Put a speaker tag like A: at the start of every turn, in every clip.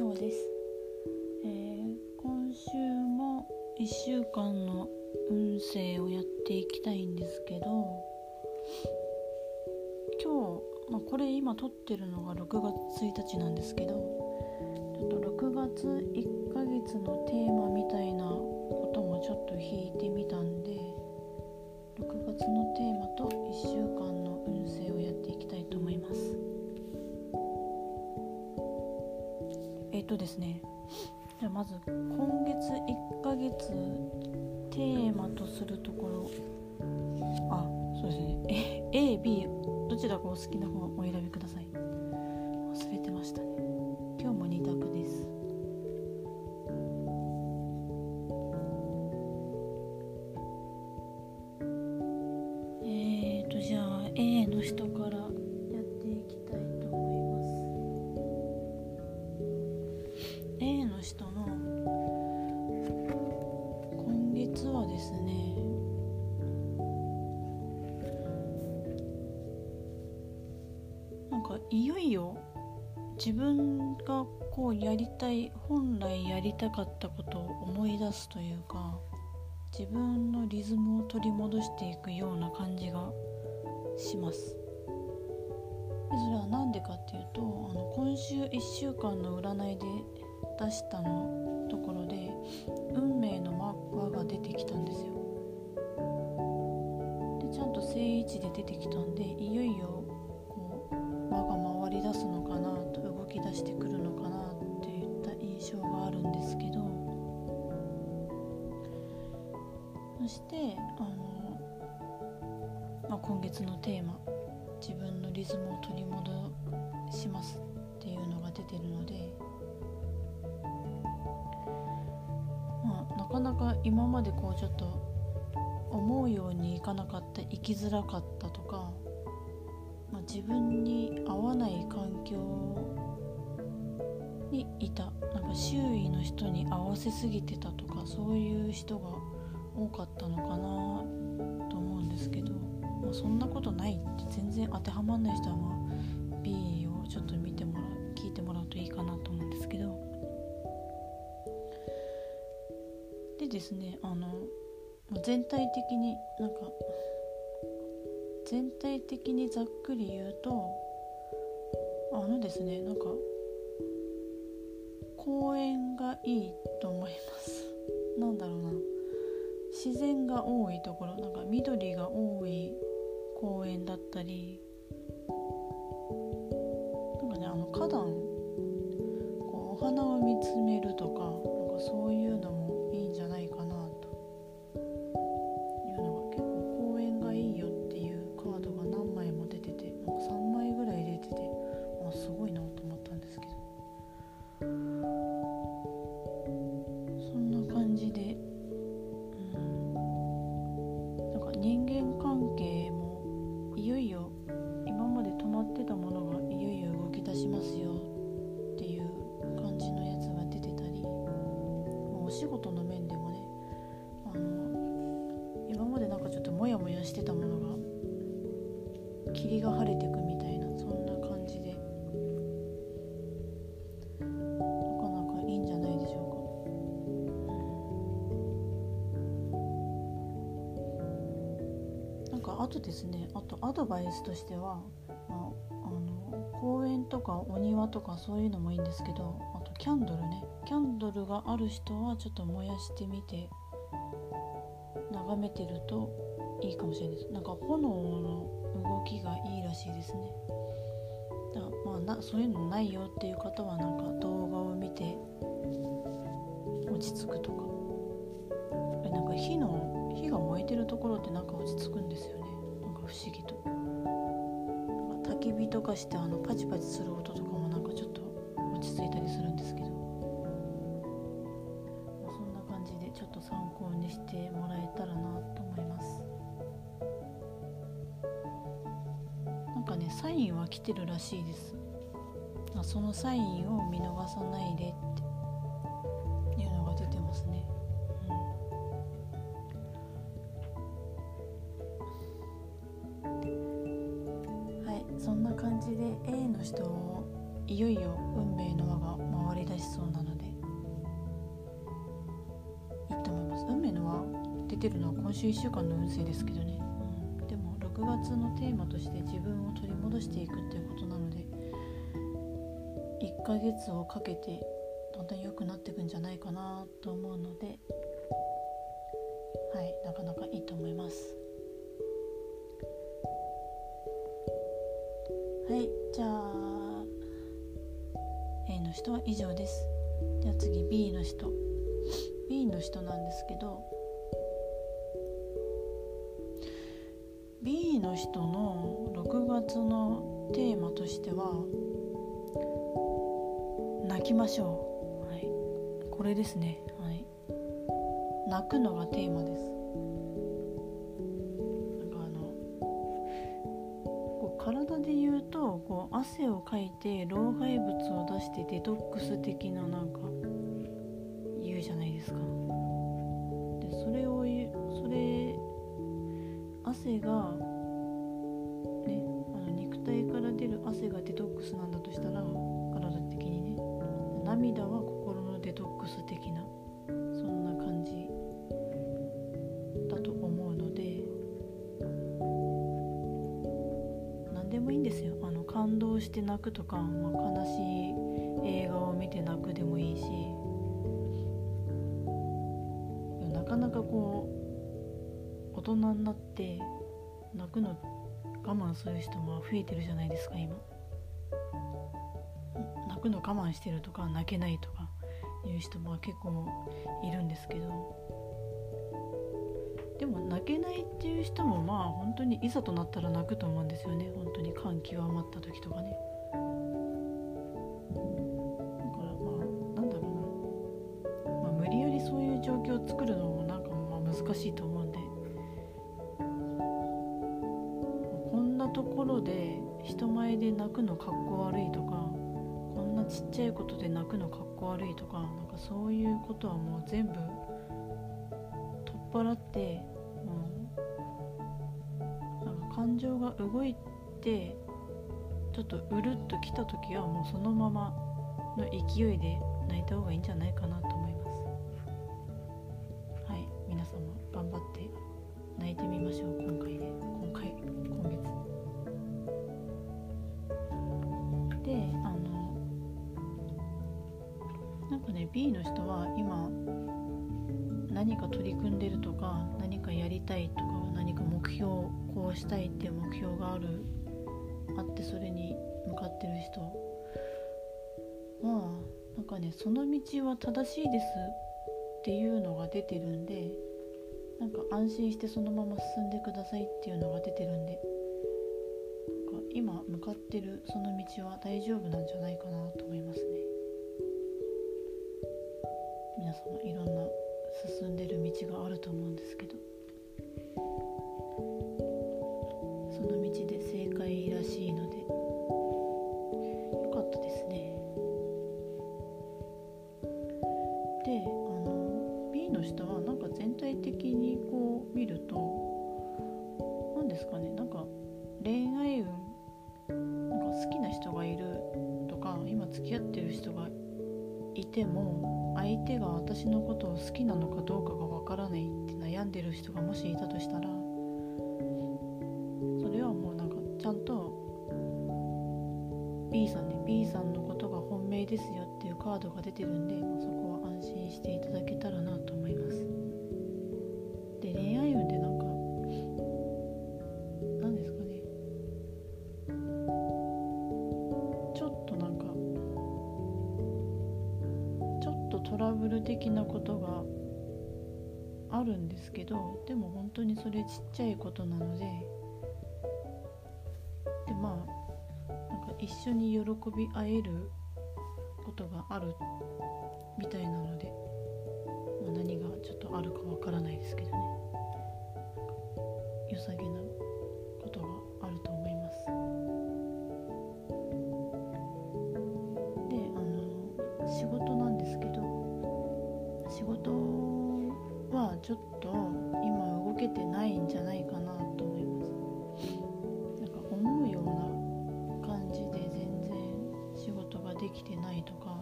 A: 翔です、えー、今週も1週間の運勢をやっていきたいんですけど今日、まあ、これ今撮ってるのが6月1日なんですけどちょっと6月1ヶ月のテーマみたいなことですねじゃあまず今月1ヶ月テーマとするところあそうですね。AB どちらがお好きな方をお選びください。自分がこうやりたい本来やりたかったことを思い出すというか自分のリズムを取り戻していくような感じがします。でそれは何でかっていうとあの今週1週間の占いで出したのところで運命の輪が出てきたんですよ。でちゃんと正位置で出てきたんでしてくるのかなっていった印象があるんですけど。そしてあの、まあ、今月のテーマ「自分のリズムを取り戻します」っていうのが出てるので、まあ、なかなか今までこうちょっと思うようにいかなかった生きづらかったとか、まあ、自分に合わない環境にいた。なんか周囲の人に合わせすぎてたとかそういう人が多かったのかなと思うんですけど、まあ、そんなことないって全然当てはまんない人は、まあ、B をちょっと見てもらう聞いてもらうといいかなと思うんですけど。でですねあの全体的になんか全体的にざっくり言うとあのですねなんか公園がいいと思います。なんだろうな。自然が多いところ。なんか緑が多い公園だったり。なんかねあの花壇。こうお花を見つめるとかなんかそういうのもなんかあとですねあとアドバイスとしては、まあ、あの公園とかお庭とかそういうのもいいんですけどあとキャンドルね。キャンドルがある人はちょっと燃やしてみて眺めてるといいかもしれないです。なんか炎の動きがいいらしいですね。だまあなそういうのないよっていう方はなんか動画を見て落ち着くとか。なんか火のてるところってなんか落ち着くんですよね。なんか不思議と。なんか焚き火とかしてあのパチパチする音とかもなんかちょっと落ち着いたりするんですけど、まあ、そんな感じでちょっと参考にしてもらえたらなと思います。なんかねサインは来てるらしいです。そのサインを見逃さないでっで A の人をいよいよ運命の輪が回りだしそうなのでいいと思います。運命の輪出てるのは今週1週間の運勢ですけどね、うん、でも6月のテーマとして自分を取り戻していくっていうことなので1ヶ月をかけてどんどん良くなっていくんじゃないかなと思うのではいなかなかいいと思います。はいじゃあ A の人は以上です。では次 B の人。B の人なんですけど B の人の6月のテーマとしては泣きましょう、はい、これですね、はい、泣くのがテーマです。汗をかいて老廃物を出してデトックス的ななんか言うじゃないですか。でそれを言うそれ汗がねあの肉体から出る汗がデトックスなんだとしたら体的にね涙は心のデトックス的なて泣くとか、まあ、悲しい映画を見て泣くでもいいしなかなかこう大人になって泣くの我慢する人も増えてるじゃないですか今。泣くの我慢してるとか泣けないとかいう人も結構いるんですけど。でも泣けないっていう人もまあ本当にいざとなったら泣くと思うんですよね。本当に感極まった時とかね。難しいと思うんで。こんなところで人前で泣くのかっこ悪いとかこんなちっちゃいことで泣くのかっこ悪いとかなんかそういうことはもう全部取っ払ってもうなんか感情が動いてちょっとうるっときた時はもうそのままの勢いで泣いた方がいいんじゃないかなと思います。いてみましょう今回で。今回今月。であのなんかね B の人は今何か取り組んでるとか何かやりたいとか何か目標こうしたいっていう目標があるあってそれに向かってる人はなんかねその道は正しいですっていうのが出てるんでなんか安心してそのまま進んでくださいっていうのが出てるんでなんか今向かってるその道は大丈夫なんじゃないかなと思いますね。皆様いろんな進んでる道があると思うんですけど相手が私のことを好きなのかどうかがわからないって悩んでる人がもしいたとしたらそれはもうなんかちゃんと B さんね B さんのことが本命ですよっていうカードが出てるんでそこは安心していただけたらなと思います。トラブル的なことがあるんですけどでも本当にそれちっちゃいことなのででまあなんか一緒に喜び合えることがあるみたいなので、まあ、何がちょっとあるかわからないですけどね。良さげなちょっと今動けてないんじゃないかなと思います。なんか思うような感じで全然仕事ができてないとか。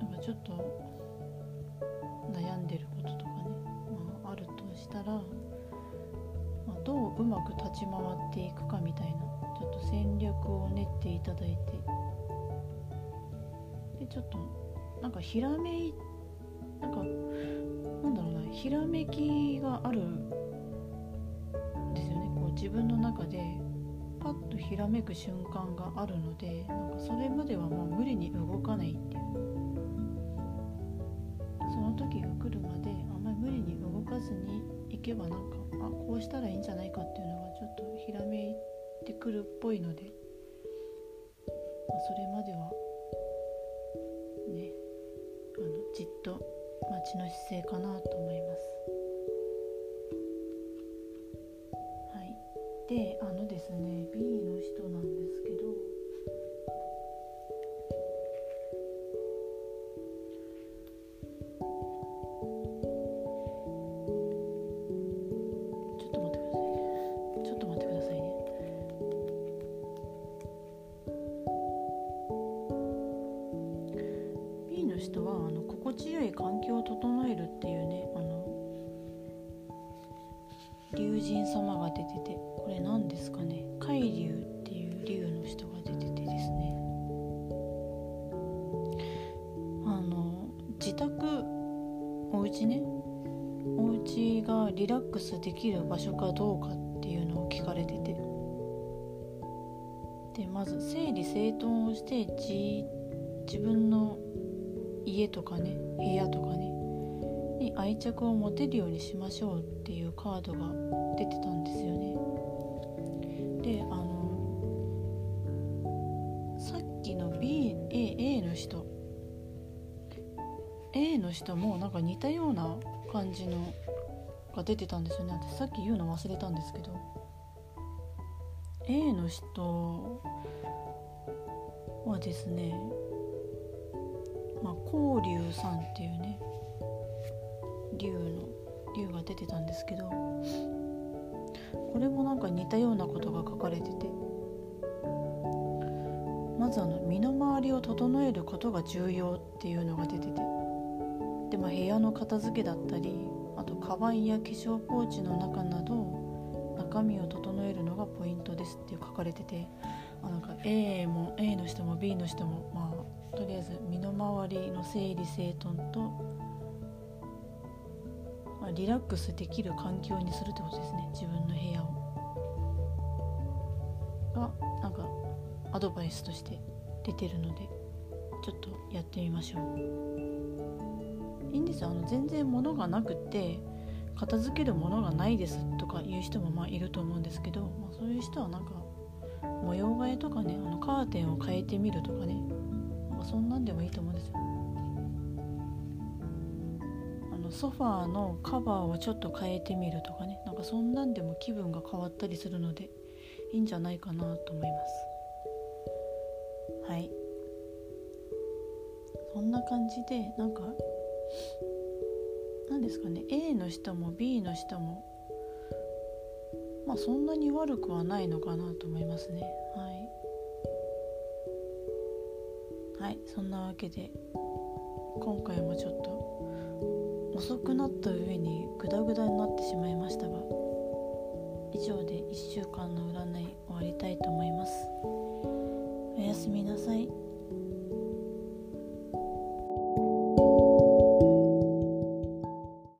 A: なんかちょっと悩んでることとかね、まあ、あるとしたら、まあ、どううまく立ち回っていくかみたいな。ちょっと戦略を練っていただいて。でちょっとなんかひらめいてなんかなんだろうなひらめきがあるんですよね。こう自分の中でパッとひらめく瞬間があるのでなんかそれまではもう無理に動かないっていう。その時が来るまであんまり無理に動かずにいけばなんかあこうしたらいいんじゃないかっていうのがちょっとひらめいてくるっぽいので、まあ、それまでは待ちの姿勢かなと思います。はい、であのですね龍神様が出ててこれ何ですかね？海龍っていう龍の人が出ててですね。あの自宅お家ね？お家がリラックスできる場所かどうかっていうのを聞かれてて。でまず整理整頓をしてじ自分の家とかね部屋とかねに愛着を持てるようにしましょうっていうカードが出てたんですよね。であのさっきの BAA の人。A の人もなんか似たような感じのが出てたんですよね。私さっき言うの忘れたんですけど。A の人はですねまあ光龍さんっていう出てたんですけどこれもなんか似たようなことが書かれててまずあの身の回りを整えることが重要っていうのが出ててで、ま、部屋の片付けだったりあとカバンや化粧ポーチの中など中身を整えるのがポイントですって書かれててあなんか A も A の人も B の人もまあとりあえず身の回りの整理整頓と、まあ、リラックスできる環境にするってことですね自分の部屋を。がなんかアドバイスとして出てるのでちょっとやってみましょう。いいんですよあの全然物がなくて片付けるものがないですとかいう人もまあいると思うんですけど、まあ、そういう人はなんか模様替えとかねあのカーテンを変えてみるとかねなんかそんなんでもいいと思うんですよのソファーのカバーをちょっと変えてみるとかね。なんかそんなんでも気分が変わったりするのでいいんじゃないかなと思います。はい。そんな感じでなんか何ですかね。A の人も B の人もまあそんなに悪くはないのかなと思いますね。はい。はい。そんなわけで今回もちょっと遅くなった上にグダグダになってしまいましたが以上で1週間の占い終わりたいと思います。おやすみなさい。